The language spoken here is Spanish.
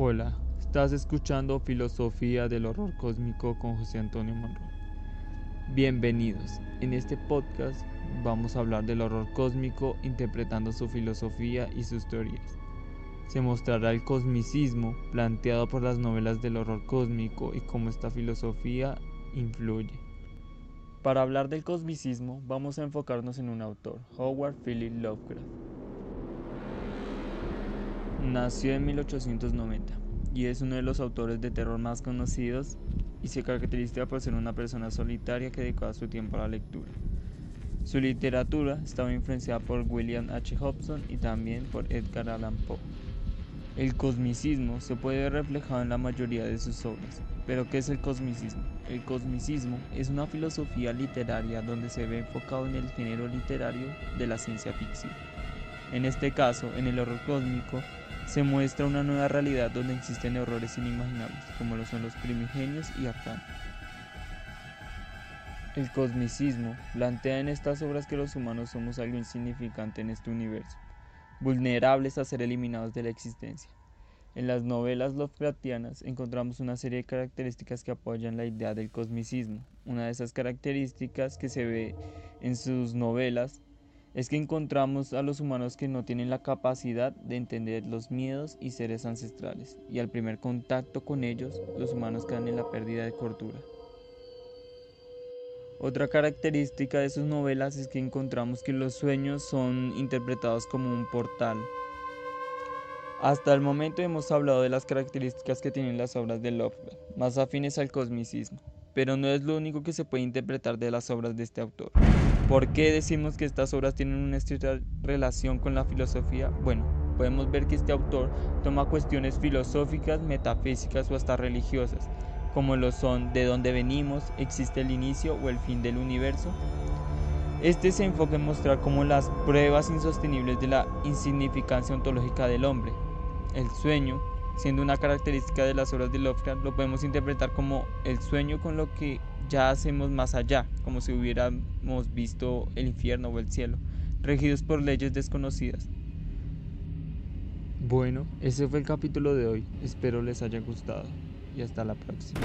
Hola, estás escuchando Filosofía del Horror Cósmico con José Antonio Monroe. Bienvenidos. En este podcast vamos a hablar del horror cósmico interpretando su filosofía y sus teorías. Se mostrará el cosmicismo planteado por las novelas del horror cósmico y cómo esta filosofía influye. Para hablar del cosmicismo vamos a enfocarnos en un autor, Howard Philip Lovecraft. Nació en 1890 y es uno de los autores de terror más conocidos y se caracteriza por ser una persona solitaria que dedicaba su tiempo a la lectura. Su literatura estaba influenciada por William H. Hobson y también por Edgar Allan Poe. El cosmicismo se puede ver reflejado en la mayoría de sus obras. Pero ¿qué es el cosmicismo? El cosmicismo es una filosofía literaria donde se ve enfocado en el género literario de la ciencia ficción. En este caso, en el horror cósmico, se muestra una nueva realidad donde existen horrores inimaginables, como lo son los primigenios y arcanos. El cosmicismo plantea en estas obras que los humanos somos algo insignificante en este universo, vulnerables a ser eliminados de la existencia. En las novelas Lovecraftianas encontramos una serie de características que apoyan la idea del cosmicismo. Una de esas características que se ve en sus novelas es que encontramos a los humanos que no tienen la capacidad de entender los miedos y seres ancestrales, y al primer contacto con ellos, los humanos quedan en la pérdida de cordura. Otra característica de sus novelas es que encontramos que los sueños son interpretados como un portal. Hasta el momento hemos hablado de las características que tienen las obras de Lovecraft, más afines al cosmicismo, pero no es lo único que se puede interpretar de las obras de este autor. ¿Por qué decimos que estas obras tienen una estricta relación con la filosofía? Bueno, podemos ver que este autor toma cuestiones filosóficas, metafísicas o hasta religiosas, como lo son de dónde venimos, existe el inicio o el fin del universo. Este se enfoca en mostrar cómo las pruebas insostenibles de la insignificancia ontológica del hombre, el sueño, siendo una característica de las obras de Lovecraft, lo podemos interpretar como el sueño con lo que ya hacemos más allá, como si hubiéramos visto el infierno o el cielo, regidos por leyes desconocidas. Bueno, ese fue el capítulo de hoy, espero les haya gustado y hasta la próxima.